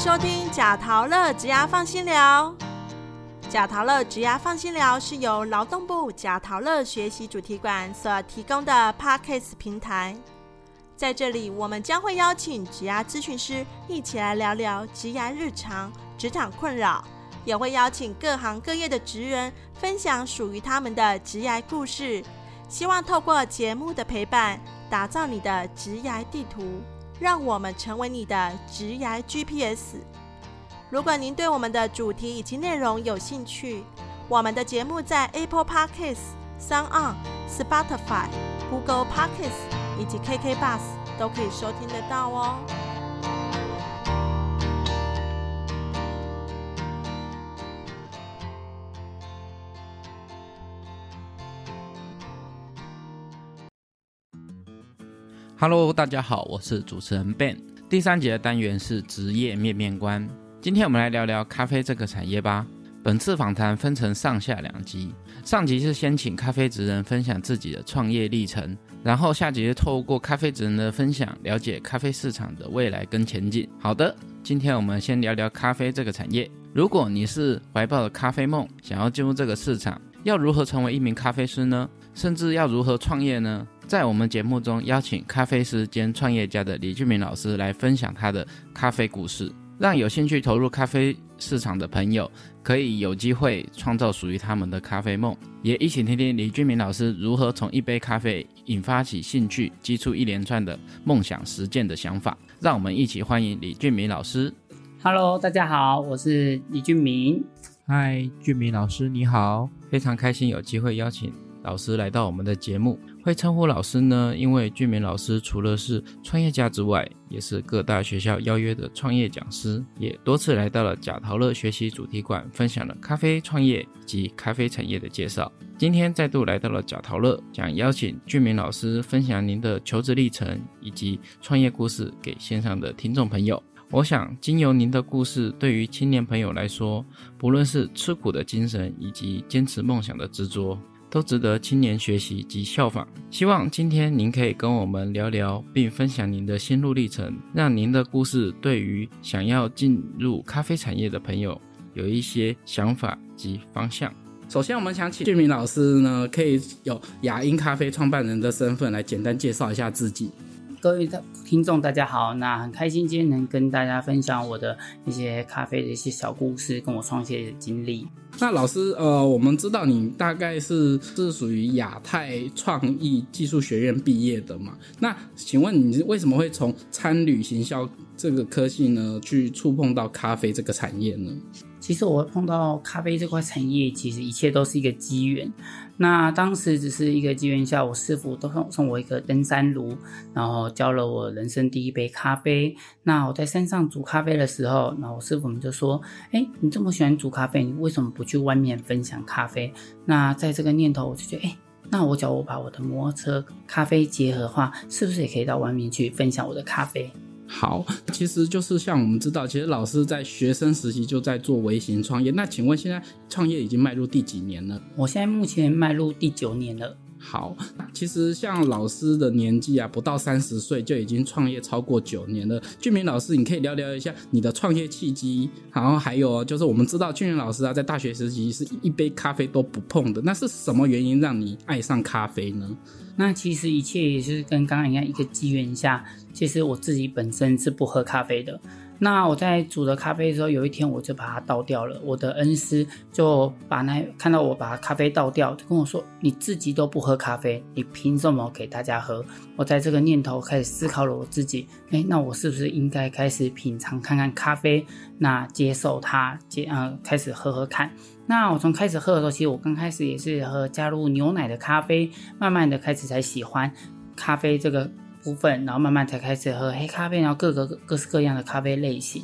收听贾陶乐职涯放心聊。贾陶乐职涯放心聊是由劳动部贾陶乐学习主题馆所提供的 Podcast 平台。在这里，我们将会邀请职涯咨询师一起来聊聊职涯日常、职场困扰，也会邀请各行各业的职人分享属于他们的职涯故事。希望透过节目的陪伴，打造你的职涯地图。让我们成为你的职涯 GPS。如果您对我们的主题以及内容有兴趣，我们的节目在 Apple Podcasts、Sound On、Spotify、Google Podcasts 以及 KK Bus 都可以收听得到哦。Hello，大家好，我是主持人 Ben。第三节的单元是职业面面观。今天我们来聊聊咖啡这个产业吧。本次访谈分成上下两集，上集是先请咖啡职人分享自己的创业历程，然后下集是透过咖啡职人的分享，了解咖啡市场的未来跟前景。好的，今天我们先聊聊咖啡这个产业。如果你是怀抱着咖啡梦，想要进入这个市场，要如何成为一名咖啡师呢？甚至要如何创业呢？在我们节目中邀请咖啡师兼创业家的李俊明老师来分享他的咖啡故事，让有兴趣投入咖啡市场的朋友可以有机会创造属于他们的咖啡梦。也一起听听李俊明老师如何从一杯咖啡引发起兴趣，激出一连串的梦想实践的想法。让我们一起欢迎李俊明老师。Hello，大家好，我是李俊明。嗨，俊明老师你好，非常开心有机会邀请老师来到我们的节目。会称呼老师呢，因为俊明老师除了是创业家之外，也是各大学校邀约的创业讲师，也多次来到了贾陶乐学习主题馆，分享了咖啡创业及咖啡产业的介绍。今天再度来到了贾陶乐，想邀请俊明老师分享您的求职历程以及创业故事给线上的听众朋友。我想，经由您的故事，对于青年朋友来说，不论是吃苦的精神以及坚持梦想的执着。都值得青年学习及效仿。希望今天您可以跟我们聊聊，并分享您的心路历程，让您的故事对于想要进入咖啡产业的朋友有一些想法及方向。首先，我们想请俊明老师呢，可以有雅音咖啡创办人的身份来简单介绍一下自己。各位的听众，大家好。那很开心今天能跟大家分享我的一些咖啡的一些小故事，跟我创业的经历。那老师，呃，我们知道你大概是是属于亚太创意技术学院毕业的嘛？那请问你为什么会从餐旅行销这个科系呢，去触碰到咖啡这个产业呢？其实我碰到咖啡这块产业，其实一切都是一个机缘。那当时只是一个机缘下，我师傅都送送我一个登山炉，然后教了我人生第一杯咖啡。那我在山上煮咖啡的时候，那我师傅们就说：“哎，你这么喜欢煮咖啡，你为什么不去外面分享咖啡？”那在这个念头，我就觉得：“哎，那我只要我把我的摩托车咖啡结合的话，是不是也可以到外面去分享我的咖啡？”好，其实就是像我们知道，其实老师在学生时期就在做微型创业。那请问现在创业已经迈入第几年了？我现在目前迈入第九年了。好，其实像老师的年纪啊，不到三十岁就已经创业超过九年了。俊明老师，你可以聊聊一下你的创业契机，然后还有就是我们知道俊明老师啊，在大学时期是一杯咖啡都不碰的，那是什么原因让你爱上咖啡呢？那其实一切也是跟刚刚一样，一个机缘下，其实我自己本身是不喝咖啡的。那我在煮的咖啡的时候，有一天我就把它倒掉了。我的恩师就把那看到我把咖啡倒掉，就跟我说：“你自己都不喝咖啡，你凭什么给大家喝？”我在这个念头开始思考了我自己，哎，那我是不是应该开始品尝看看咖啡？那接受它，接呃开始喝喝看。那我从开始喝的时候，其实我刚开始也是喝加入牛奶的咖啡，慢慢的开始才喜欢咖啡这个。部分，然后慢慢才开始喝黑咖啡，然后各个各式各样的咖啡类型。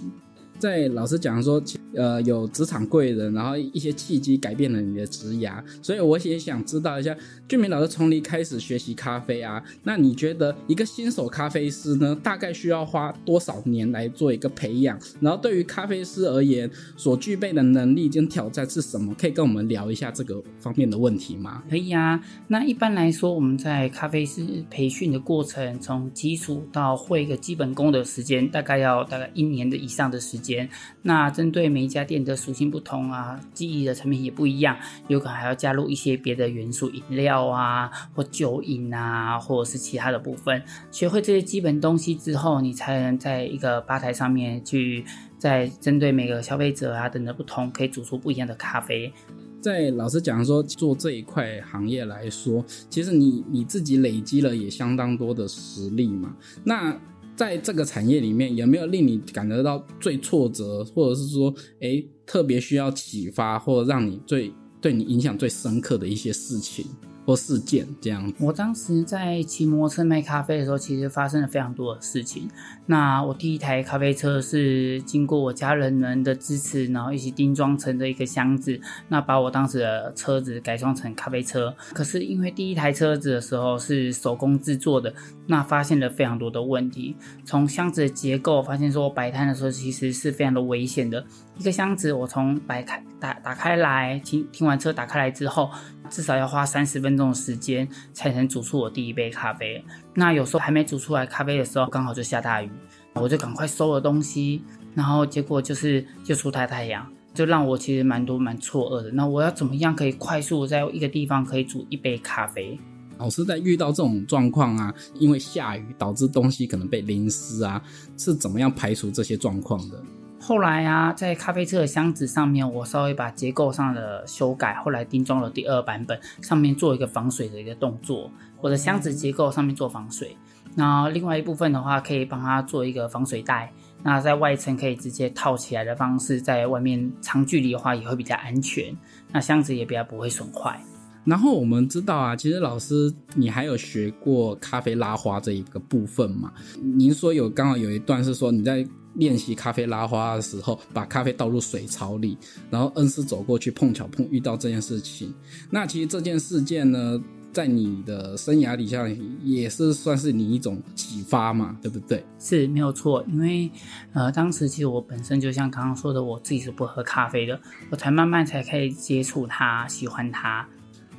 在老师讲说，呃，有职场贵人，然后一些契机改变了你的职涯，所以我也想知道一下，俊明老师从零开始学习咖啡啊，那你觉得一个新手咖啡师呢，大概需要花多少年来做一个培养？然后对于咖啡师而言，所具备的能力跟挑战是什么？可以跟我们聊一下这个方面的问题吗？可以啊。那一般来说，我们在咖啡师培训的过程，从基础到会一个基本功的时间，大概要大概一年的以上的时间。间。那针对每一家店的属性不同啊，记忆的成品也不一样，有可能还要加入一些别的元素，饮料啊，或酒饮啊，或者是其他的部分。学会这些基本东西之后，你才能在一个吧台上面去，在针对每个消费者啊等等不同，可以煮出不一样的咖啡。在老师讲说做这一块行业来说，其实你你自己累积了也相当多的实力嘛。那在这个产业里面，有没有令你感觉到最挫折，或者是说，哎，特别需要启发，或者让你最对你影响最深刻的一些事情？或事件这样。我当时在骑摩托车卖咖啡的时候，其实发生了非常多的事情。那我第一台咖啡车是经过我家人们的支持，然后一起钉装成的一个箱子，那把我当时的车子改装成咖啡车。可是因为第一台车子的时候是手工制作的，那发现了非常多的问题。从箱子的结构发现说我摆摊的时候其实是非常的危险的。一个箱子我从摆开打打开来，停停完车打开来之后。至少要花三十分钟的时间才能煮出我第一杯咖啡。那有时候还没煮出来咖啡的时候，刚好就下大雨，我就赶快收了东西，然后结果就是就出太太阳，就让我其实蛮多蛮错愕的。那我要怎么样可以快速在一个地方可以煮一杯咖啡？老师在遇到这种状况啊，因为下雨导致东西可能被淋湿啊，是怎么样排除这些状况的？后来啊，在咖啡车的箱子上面，我稍微把结构上的修改，后来定装了第二版本，上面做一个防水的一个动作。我的箱子结构上面做防水，那另外一部分的话，可以帮它做一个防水袋。那在外层可以直接套起来的方式，在外面长距离的话也会比较安全。那箱子也比较不会损坏。然后我们知道啊，其实老师你还有学过咖啡拉花这一个部分嘛？您说有刚好有一段是说你在。练习咖啡拉花的时候，把咖啡倒入水槽里，然后恩师走过去，碰巧碰遇到这件事情。那其实这件事件呢，在你的生涯底下也是算是你一种启发嘛，对不对？是没有错，因为呃，当时其实我本身就像刚刚说的，我自己是不喝咖啡的，我才慢慢才可以接触它，喜欢它，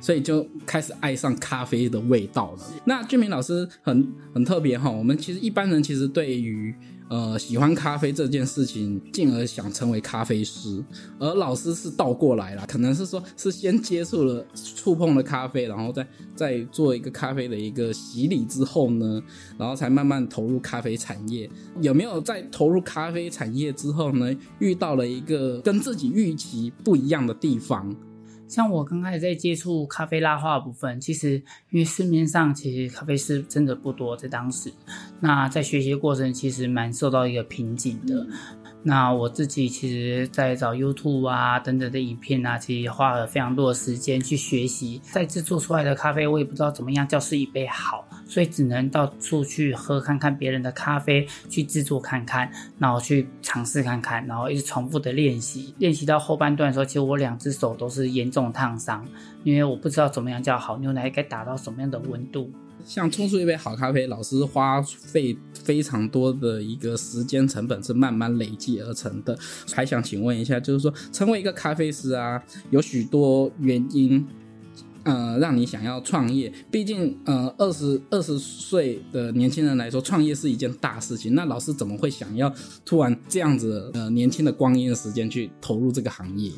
所以就开始爱上咖啡的味道了。那俊明老师很很特别哈，我们其实一般人其实对于呃，喜欢咖啡这件事情，进而想成为咖啡师，而老师是倒过来了，可能是说，是先接触了、触碰了咖啡，然后再再做一个咖啡的一个洗礼之后呢，然后才慢慢投入咖啡产业。有没有在投入咖啡产业之后呢，遇到了一个跟自己预期不一样的地方？像我刚开始在接触咖啡拉花的部分，其实因为市面上其实咖啡师真的不多，在当时，那在学习过程其实蛮受到一个瓶颈的。那我自己其实，在找 YouTube 啊等等的影片啊，其实花了非常多的时间去学习。在制作出来的咖啡，我也不知道怎么样叫是一杯好，所以只能到处去喝看看别人的咖啡，去制作看看，然后去尝试看看，然后一直重复的练习。练习到后半段的时候，其实我两只手都是严重烫伤，因为我不知道怎么样叫好牛奶该打到什么样的温度。像冲出一杯好咖啡，老师花费非常多的一个时间成本是慢慢累积而成的。还想请问一下，就是说成为一个咖啡师啊，有许多原因，呃，让你想要创业。毕竟，呃，二十二十岁的年轻人来说，创业是一件大事情。那老师怎么会想要突然这样子呃年轻的光阴的时间去投入这个行业？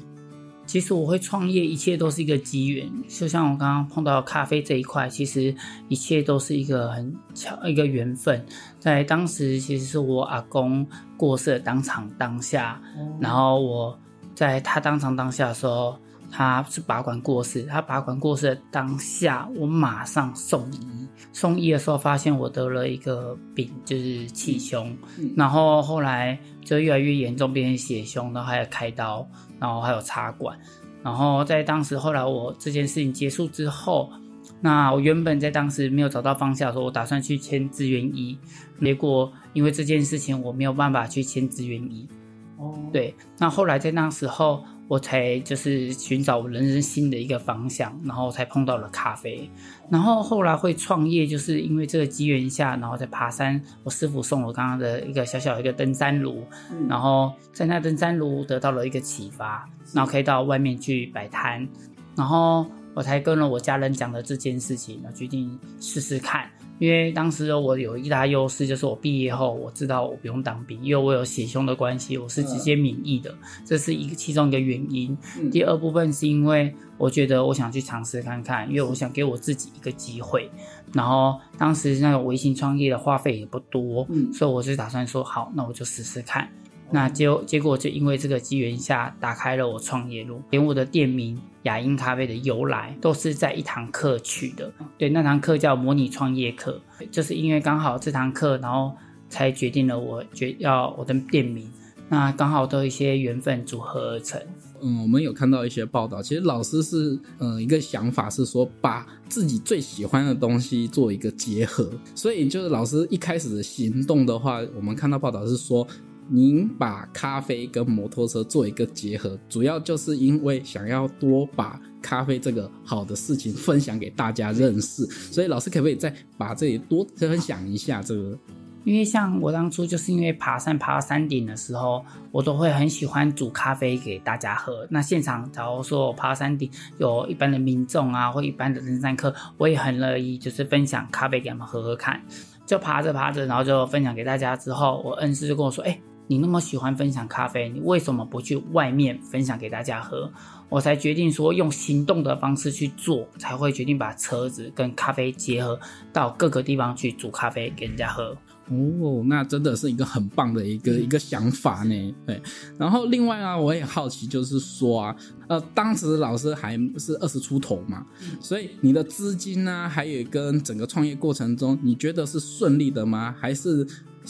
其实我会创业，一切都是一个机缘。就像我刚刚碰到咖啡这一块，其实一切都是一个很巧一个缘分。在当时，其实是我阿公过世当场当下，然后我在他当场当下的时候，他是拔管过世。他拔管过世的当下，我马上送医。送医的时候发现我得了一个病，就是气胸，然后后来就越来越严重，变成血胸，然后还有开刀。然后还有插管，然后在当时后来我这件事情结束之后，那我原本在当时没有找到方向的时候，我打算去签志愿医，结果因为这件事情我没有办法去签志愿医。哦，对，那后来在那时候。我才就是寻找人生新的一个方向，然后才碰到了咖啡，然后后来会创业，就是因为这个机缘下，然后在爬山，我师傅送我刚刚的一个小小一个登山炉，然后在那登山炉得到了一个启发，然后可以到外面去摆摊，然后我才跟了我家人讲了这件事情，然后决定试试看，因为当时我有一大优势，就是我毕业后我知道我不用当兵，因为我有血胸的关系，我是直接免疫的，这是一个其中一个原因。嗯第二部分是因为我觉得我想去尝试看看，因为我想给我自己一个机会。然后当时那个微型创业的花费也不多，嗯所以我就打算说好，那我就试试看。那结结果就因为这个机缘下，打开了我创业路，连我的店名雅音咖啡的由来都是在一堂课取的。对，那堂课叫模拟创业课，就是因为刚好这堂课，然后才决定了我决要我的店名。那刚好都有一些缘分组合而成。嗯，我们有看到一些报道，其实老师是呃一个想法是说，把自己最喜欢的东西做一个结合，所以就是老师一开始的行动的话，我们看到报道是说。您把咖啡跟摩托车做一个结合，主要就是因为想要多把咖啡这个好的事情分享给大家认识，所以老师可不可以再把这里多分享一下这个？因为像我当初就是因为爬山爬到山顶的时候，我都会很喜欢煮咖啡给大家喝。那现场假如说我爬到山顶有一般的民众啊，或一般的登山客，我也很乐意就是分享咖啡给他们喝喝看。就爬着爬着，然后就分享给大家之后，我恩师就跟我说：“哎、你那么喜欢分享咖啡，你为什么不去外面分享给大家喝？”我才决定说用行动的方式去做，才会决定把车子跟咖啡结合到各个地方去煮咖啡给人家喝。哦，那真的是一个很棒的一个一个想法呢。对，然后另外啊，我也好奇，就是说啊，呃，当时老师还是二十出头嘛，所以你的资金呢、还有跟整个创业过程中，你觉得是顺利的吗？还是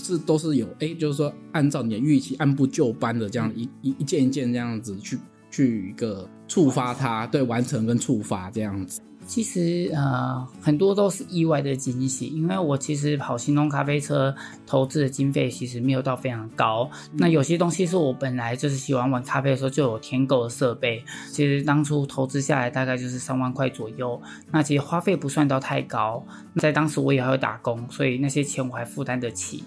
是都是有哎，就是说按照你的预期，按部就班的这样一一一件一件这样子去去一个触发它，对，完成跟触发这样子。其实呃，很多都是意外的惊喜，因为我其实跑行动咖啡车投资的经费其实没有到非常高。那有些东西是我本来就是喜欢玩咖啡的时候就有添购的设备，其实当初投资下来大概就是三万块左右。那其实花费不算到太高，在当时我也还有打工，所以那些钱我还负担得起。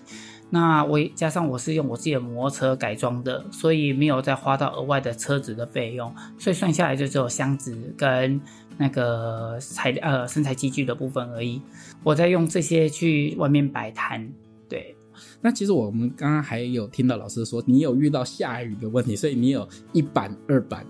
那我也加上我是用我自己的摩托车改装的，所以没有再花到额外的车子的费用，所以算下来就只有箱子跟那个材呃生材器具的部分而已。我在用这些去外面摆摊，对，那其实我们刚刚还有听到老师说，你有遇到下雨的问题，所以你有一板、二板，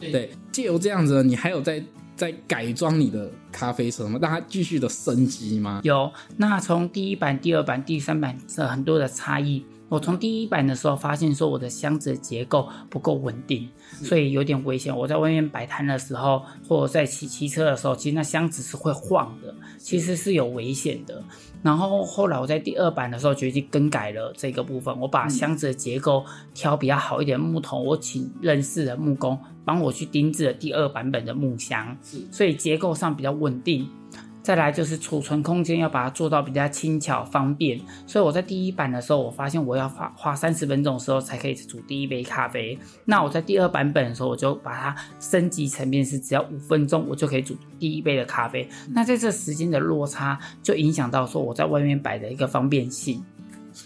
对，借由这样子，你还有在在改装你的咖啡车吗？让它继续的升级吗？有。那从第一版、第二版、第三版这很多的差异。我从第一版的时候发现说我的箱子的结构不够稳定，所以有点危险。我在外面摆摊的时候，或者在骑骑车的时候，其实那箱子是会晃的，其实是有危险的。然后后来我在第二版的时候决定更改了这个部分，我把箱子的结构挑比较好一点的木头，我请认识的木工帮我去钉制了第二版本的木箱，所以结构上比较稳定。再来就是储存空间要把它做到比较轻巧方便，所以我在第一版的时候，我发现我要花花三十分钟的时候才可以煮第一杯咖啡。那我在第二版本的时候，我就把它升级成变是只要五分钟我就可以煮第一杯的咖啡。那在这时间的落差，就影响到说我在外面摆的一个方便性。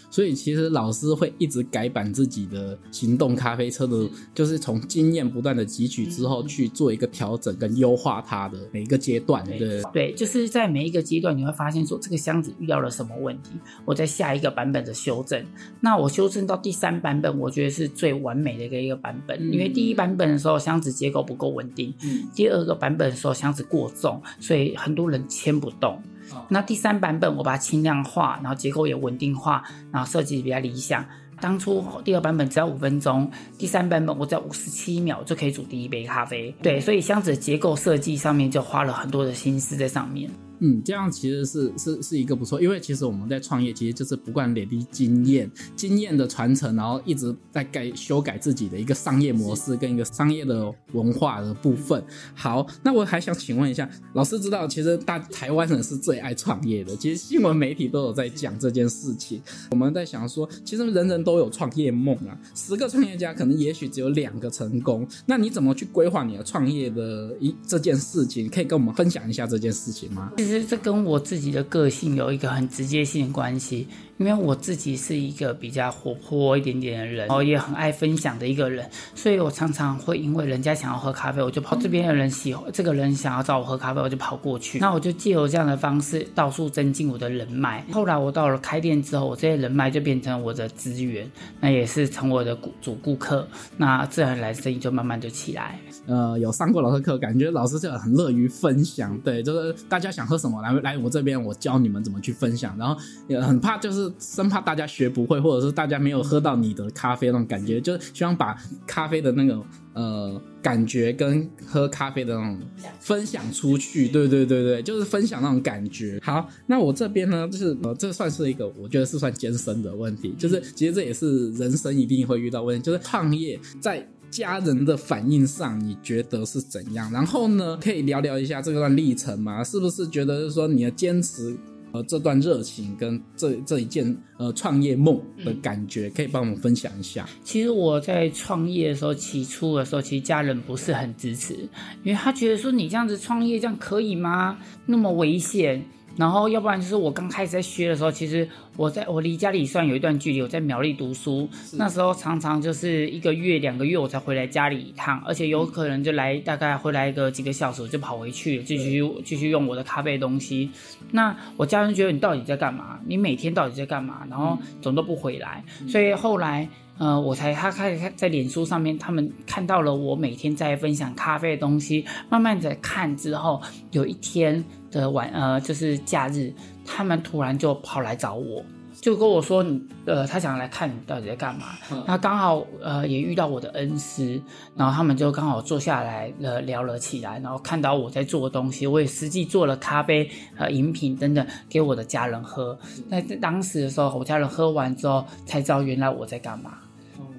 所以其实老师会一直改版自己的行动咖啡车的，就是从经验不断的汲取之后去做一个调整跟优化它的每一个阶段。对，对，就是在每一个阶段，你会发现说这个箱子遇到了什么问题，我在下一个版本的修正。那我修正到第三版本，我觉得是最完美的一个一个版本，因为第一版本的时候箱子结构不够稳定，嗯第二个版本的时候箱子过重，所以很多人牵不动。那第三版本我把它轻量化，然后结构也稳定化，然后设计比较理想。当初第二版本只要五分钟，第三版本我只要五十七秒就可以煮第一杯咖啡。对，所以箱子的结构设计上面就花了很多的心思在上面。嗯，这样其实是是是一个不错，因为其实我们在创业，其实就是不断累积经验，经验的传承，然后一直在改修改自己的一个商业模式跟一个商业的文化的部分。好，那我还想请问一下，老师知道，其实大台湾人是最爱创业的，其实新闻媒体都有在讲这件事情。我们在想说，其实人人都有创业梦啊，十个创业家可能也许只有两个成功，那你怎么去规划你的创业的一这件事情？可以跟我们分享一下这件事情吗？其实这跟我自己的个性有一个很直接性的关系，因为我自己是一个比较活泼一点点的人，然后也很爱分享的一个人，所以我常常会因为人家想要喝咖啡，我就跑这边的人喜欢这个人想要找我喝咖啡，我就跑过去。那我就借由这样的方式到处增进我的人脉。后来我到了开店之后，我这些人脉就变成我的资源，那也是成我的主主顾客，那自然而然生意就慢慢就起来。呃，有上过老师课，感觉老师就很乐于分享，对，就是大家想喝什么来来我这边，我教你们怎么去分享，然后也很怕就是生怕大家学不会，或者是大家没有喝到你的咖啡那种感觉，就是希望把咖啡的那个呃感觉跟喝咖啡的那种分享出去，对对对对，就是分享那种感觉。好，那我这边呢，就是呃，这算是一个我觉得是算艰深的问题，就是其实这也是人生一定会遇到问题，就是创业在。家人的反应上，你觉得是怎样？然后呢，可以聊聊一下这段历程吗？是不是觉得是说你的坚持，呃，这段热情跟这这一件呃创业梦的感觉，可以帮我们分享一下？其实我在创业的时候，起初的时候，其实家人不是很支持，因为他觉得说你这样子创业这样可以吗？那么危险。然后，要不然就是我刚开始在学的时候，其实我在我离家里算有一段距离，我在苗栗读书，那时候常常就是一个月、两个月我才回来家里一趟，而且有可能就来大概回来个几个小时，我就跑回去继续继续用我的咖啡东西。那我家人觉得你到底在干嘛？你每天到底在干嘛？然后总都不回来，所以后来。呃，我才他开始在脸书上面，他们看到了我每天在分享咖啡的东西，慢慢的看之后，有一天的晚呃，就是假日，他们突然就跑来找我，就跟我说，你呃，他想来看你到底在干嘛。那刚好呃也遇到我的恩师，然后他们就刚好坐下来了聊了起来，然后看到我在做的东西，我也实际做了咖啡呃饮品等等给我的家人喝。那在当时的时候，我家人喝完之后才知道原来我在干嘛。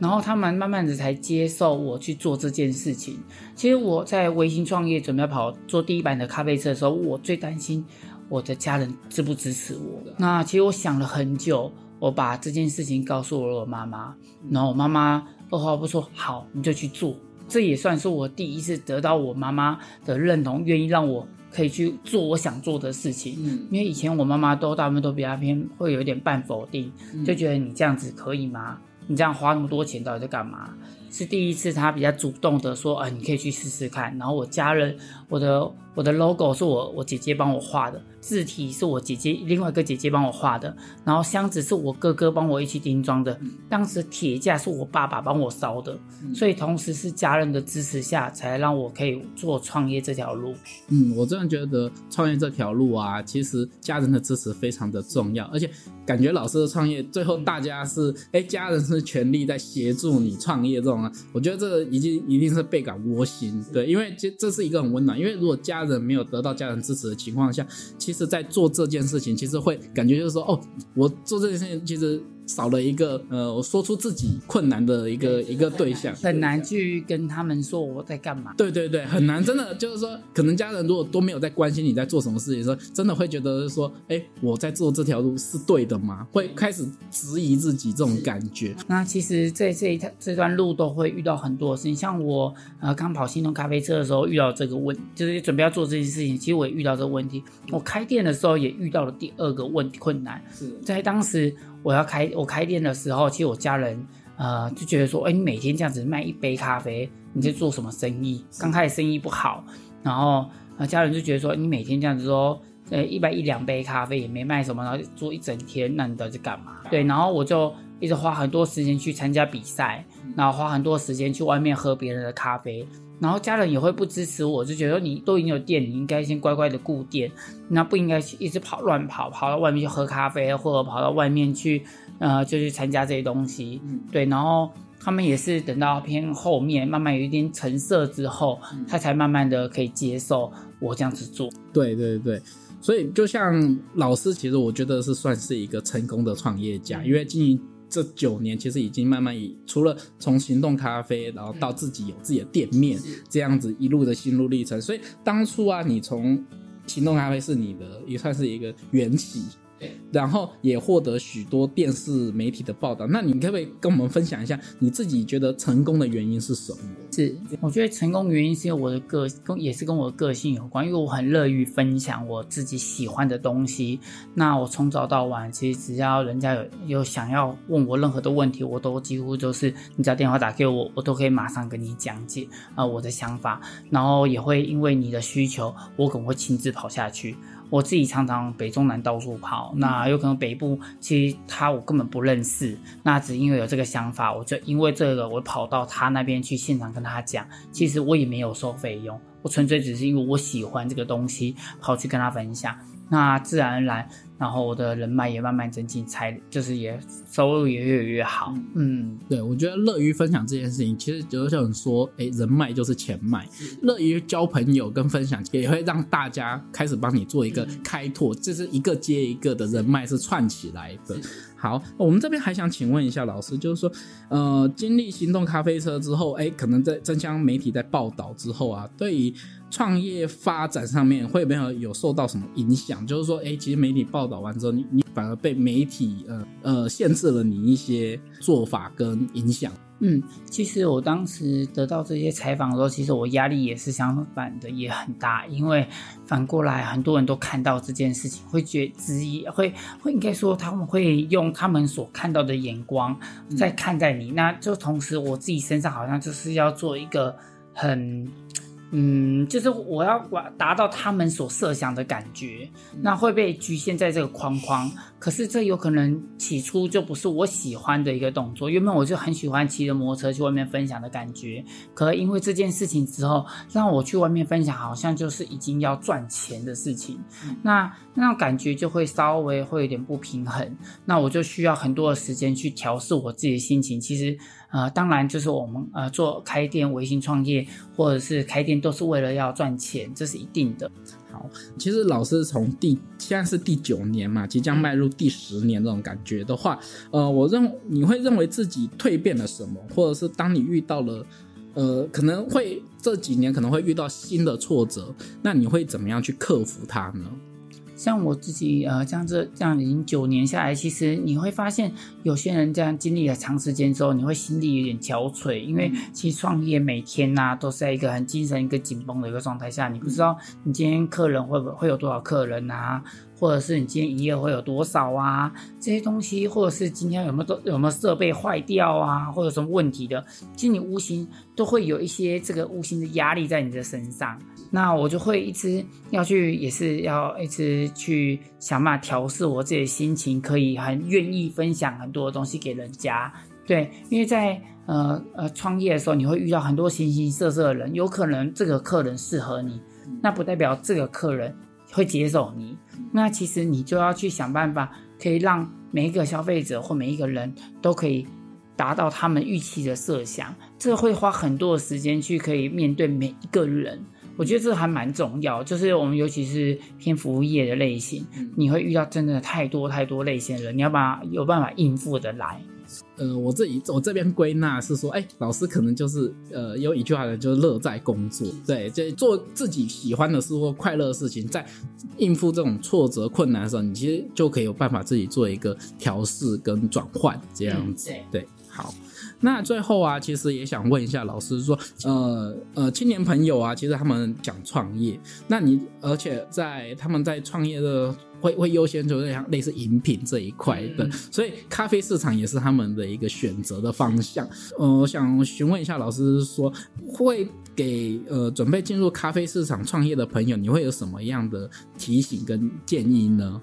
然后他们慢慢的才接受我去做这件事情。其实我在微信创业准备跑做第一版的咖啡车的时候，我最担心我的家人支不支持我。那其实我想了很久，我把这件事情告诉了我妈妈，然后我妈妈二话不说，好，你就去做。这也算是我第一次得到我妈妈的认同，愿意让我可以去做我想做的事情。嗯，因为以前我妈妈都大部分都比较偏，会有一点半否定，就觉得你这样子可以吗？你这样花那么多钱，到底在干嘛？是第一次，他比较主动的说，啊，你可以去试试看。然后我家人，我的我的 logo 是我我姐姐帮我画的。字体是我姐姐另外一个姐姐帮我画的，然后箱子是我哥哥帮我一起钉装的，当时铁架是我爸爸帮我烧的，所以同时是家人的支持下，才让我可以做创业这条路。嗯，我真的觉得创业这条路啊，其实家人的支持非常的重要，而且感觉老师的创业最后大家是，哎，家人是全力在协助你创业这种啊，我觉得这已经一定是倍感窝心，对，因为这这是一个很温暖，因为如果家人没有得到家人支持的情况下，其其实，在做这件事情，其实会感觉就是说，哦，我做这件事情，其实。少了一个呃，我说出自己困难的一个一个对象，很难去跟他们说我在干嘛。对对对，很难，真的就是说，可能家人如果都没有在关心你在做什么事情的时候，真的会觉得说，哎，我在做这条路是对的吗？会开始质疑自己这种感觉。那其实这这一条这段路都会遇到很多事情，像我呃刚跑新东咖啡车的时候遇到这个问，就是准备要做这件事情，其实我也遇到这个问题。我开店的时候也遇到了第二个问困难，是在当时。我要开我开店的时候，其实我家人呃就觉得说，哎，你每天这样子卖一杯咖啡，你在做什么生意？刚开始生意不好，然后呃家人就觉得说，你每天这样子说，呃一杯一两杯咖啡也没卖什么，然后做一整天，那你到底干嘛？对，然后我就一直花很多时间去参加比赛，然后花很多时间去外面喝别人的咖啡。然后家人也会不支持我，就觉得你都已经有店，你应该先乖乖的顾店，那不应该一直跑乱跑，跑到外面去喝咖啡，或者跑到外面去，呃，就去参加这些东西。对，然后他们也是等到偏后面，慢慢有一点成色之后，他才慢慢的可以接受我这样子做。对对对，所以就像老师，其实我觉得是算是一个成功的创业家，因为经营。这九年其实已经慢慢以除了从行动咖啡，然后到自己有自己的店面这样子一路的心路历程。所以当初啊，你从行动咖啡是你的也算是一个缘起，然后也获得许多电视媒体的报道。那你可不可以跟我们分享一下你自己觉得成功的原因是什么？是，我觉得成功原因是因为我的个跟也是跟我的个性有关，因为我很乐于分享我自己喜欢的东西。那我从早到晚，其实只要人家有有想要问我任何的问题，我都几乎就是你只要电话打给我，我都可以马上跟你讲解啊、我的想法，然后也会因为你的需求，我可能会亲自跑下去。我自己常常北中南到处跑，那有可能北部其实他我根本不认识，那只因为有这个想法，我就因为这个我跑到他那边去现场跟他讲，其实我也没有收费用，我纯粹只是因为我喜欢这个东西，跑去跟他分享，那自然而然，然后我的人脉也慢慢增进，才就是也收入也越来越好，嗯，对，我觉得乐于分享这件事情，其实就像说，哎，人脉就是钱脉，乐于交朋友跟分享，也会让大家开始帮你做一个开拓，这是一个接一个的人脉是串起来的。好，我们这边还想请问一下老师，就是说，呃，经历行动咖啡车之后，哎，可能在真相媒体在报道之后啊，对于创业发展上面会不会有受到什么影响？就是说，哎，其实媒体报道完之后，你你反而被媒体呃呃限制了你一些做法跟影响。嗯，其实我当时得到这些采访的时候，其实我压力也是相反的，也很大，因为反过来很多人都看到这件事情，会觉质疑，会会应该说他们会用他们所看到的眼光在看待你，那就同时我自己身上好像就是要做一个很。嗯，就是我要达到他们所设想的感觉，那会被局限在这个框框。可是这有可能起初就不是我喜欢的一个动作。原本我就很喜欢骑着摩托车去外面分享的感觉，可因为这件事情之后，让我去外面分享，好像就是已经要赚钱的事情。那那种感觉就会稍微会有点不平衡。那我就需要很多的时间去调试我自己的心情。其实。呃，当然就是我们呃做开店、微信创业，或者是开店，都是为了要赚钱，这是一定的。好，其实老师从第现在是第九年嘛，即将迈入第十年这种感觉的话，呃，我认你会认为自己蜕变了什么，或者是当你遇到了呃可能会这几年可能会遇到新的挫折，那你会怎么样去克服它呢？像我自己，呃，这样子这样已经九年下来，其实你会发现，有些人这样经历了长时间之后，你会心里有点憔悴，因为其实创业每天呐，都是在一个很精神、一个紧绷的一个状态下，你不知道你今天客人会不会有多少客人啊。或者是你今天营业会有多少啊？这些东西，或者是今天有没有都有没有设备坏掉啊，或者什么问题的，其实你无形都会有一些这个无形的压力在你的身上。那我就会一直要去，也是要一直去想办法调试我自己的心情，可以很愿意分享很多的东西给人家。对，因为在呃呃创业的时候，你会遇到很多形形色色的人，有可能这个客人适合你，那不代表这个客人会接受你。那其实你就要去想办法，可以让每一个消费者或每一个人都可以达到他们预期的设想。这会花很多的时间去可以面对每一个人，我觉得这还蛮重要。就是我们尤其是偏服务业的类型，你会遇到真的太多太多类型的人，你要把有办法应付的来。呃，我这里我这边归纳是说，哎，老师可能就是呃，有一句话呢，就是乐在工作，对，就做自己喜欢的事或快乐的事情，在应付这种挫折困难的时候，你其实就可以有办法自己做一个调试跟转换这样子，对，好。那最后啊，其实也想问一下老师，说，呃呃，青年朋友啊，其实他们想创业，那你而且在他们在创业的会会优先就是像类似饮品这一块的，所以咖啡市场也是他们的一个选择的方向。呃，我想询问一下老师，说会给呃准备进入咖啡市场创业的朋友，你会有什么样的提醒跟建议呢？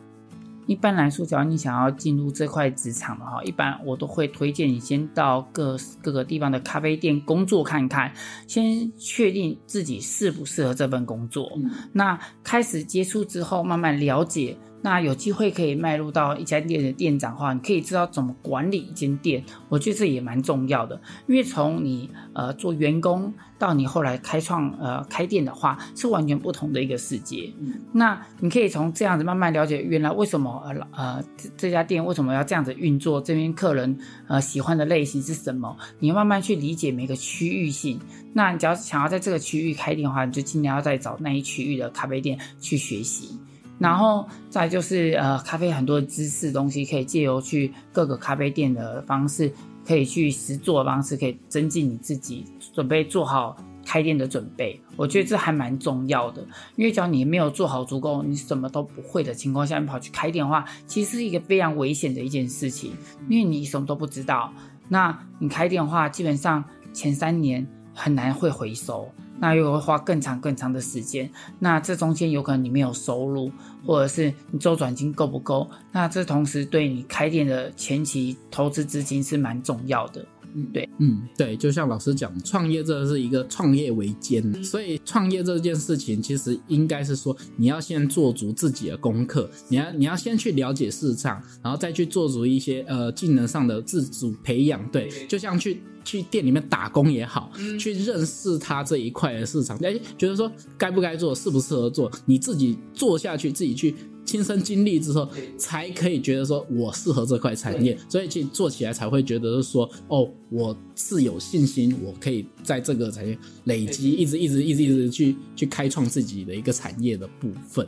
一般来说，只要你想要进入这块职场的话，一般我都会推荐你先到各各个地方的咖啡店工作看看，先确定自己适不适合这份工作。那开始接触之后，慢慢了解。那有机会可以迈入到一家店的店长的话，你可以知道怎么管理一间店，我觉得这也蛮重要的。因为从你呃做员工到你后来开创呃开店的话，是完全不同的一个世界。那你可以从这样子慢慢了解，原来为什么呃呃这这家店为什么要这样子运作，这边客人呃喜欢的类型是什么？你要慢慢去理解每个区域性。那你只要想要在这个区域开店的话，你就尽量要再找那一区域的咖啡店去学习。然后再就是呃，咖啡很多的知识东西可以借由去各个咖啡店的方式，可以去实做的方式，可以增进你自己准备做好开店的准备。我觉得这还蛮重要的，因为只要你没有做好足够，你什么都不会的情况下，你跑去开店的话，其实是一个非常危险的一件事情，因为你什么都不知道。那你开店的话，基本上前三年很难会回收。那又会花更长更长的时间，那这中间有可能你没有收入，或者是你周转金够不够？那这同时对你开店的前期投资资金是蛮重要的。嗯，对，嗯，对，就像老师讲，创业这是一个创业维艰，所以创业这件事情其实应该是说，你要先做足自己的功课，你要你要先去了解市场，然后再去做足一些呃技能上的自主培养。对，就像去去店里面打工也好，去认识他这一块的市场，哎，觉得说该不该做，适不适合做，你自己做下去，自己去。亲身经历之后，才可以觉得说我适合这块产业，所以去做起来才会觉得说哦，我是有信心，我可以在这个产业累积，一直一直一直一直去去开创自己的一个产业的部分。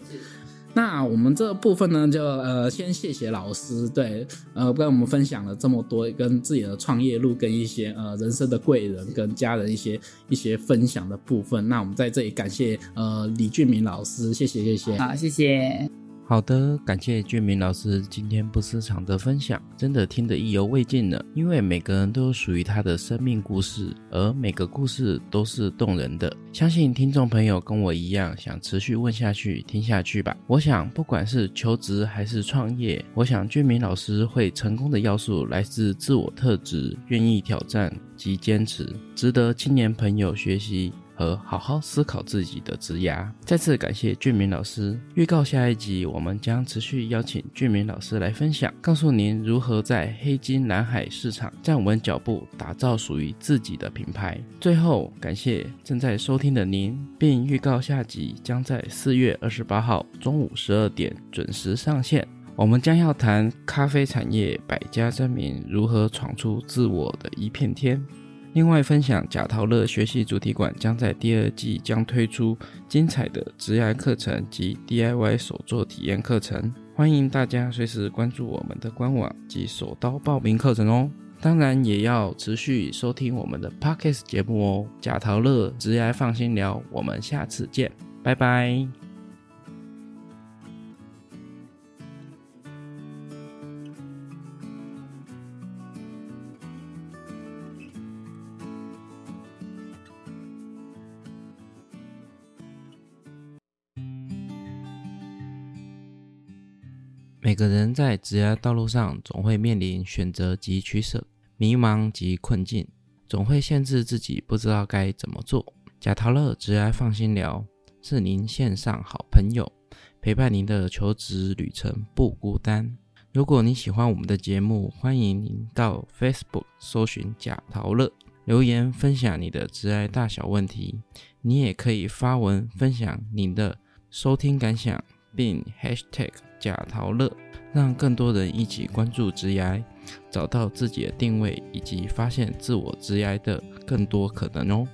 那我们这部分呢，就呃先谢谢老师，对，呃跟我们分享了这么多跟自己的创业路，跟一些呃人生的贵人跟家人一些一些分享的部分。那我们在这里感谢呃李俊明老师，谢谢谢谢，好谢谢。好的，感谢俊明老师今天不失常的分享，真的听得意犹未尽呢。因为每个人都有属于他的生命故事，而每个故事都是动人的。相信听众朋友跟我一样，想持续问下去、听下去吧。我想，不管是求职还是创业，我想俊明老师会成功的要素来自自我特质、愿意挑战及坚持，值得青年朋友学习。和好好思考自己的职涯。再次感谢俊明老师。预告下一集，我们将持续邀请俊明老师来分享，告诉您如何在黑金蓝海市场站稳脚步，打造属于自己的品牌。最后，感谢正在收听的您，并预告下集将在四月二十八号中午十二点准时上线。我们将要谈咖啡产业百家争鸣如何闯出自我的一片天。另外，分享贾陶乐学习主题馆将在第二季将推出精彩的职业课程及 DIY 手作体验课程，欢迎大家随时关注我们的官网及手刀报名课程哦。当然，也要持续收听我们的 Podcast 节目哦。贾陶乐职业放心聊，我们下次见，拜拜。每个人在职业道路上总会面临选择及取舍、迷茫及困境，总会限制自己不知道该怎么做。贾陶乐职业放心聊是您线上好朋友，陪伴您的求职旅程不孤单。如果你喜欢我们的节目，欢迎您到 Facebook 搜寻贾陶乐，留言分享你的职业大小问题。你也可以发文分享您的收听感想，并 Hashtag。假陶乐，让更多人一起关注职涯，找到自己的定位，以及发现自我职涯的更多可能哦。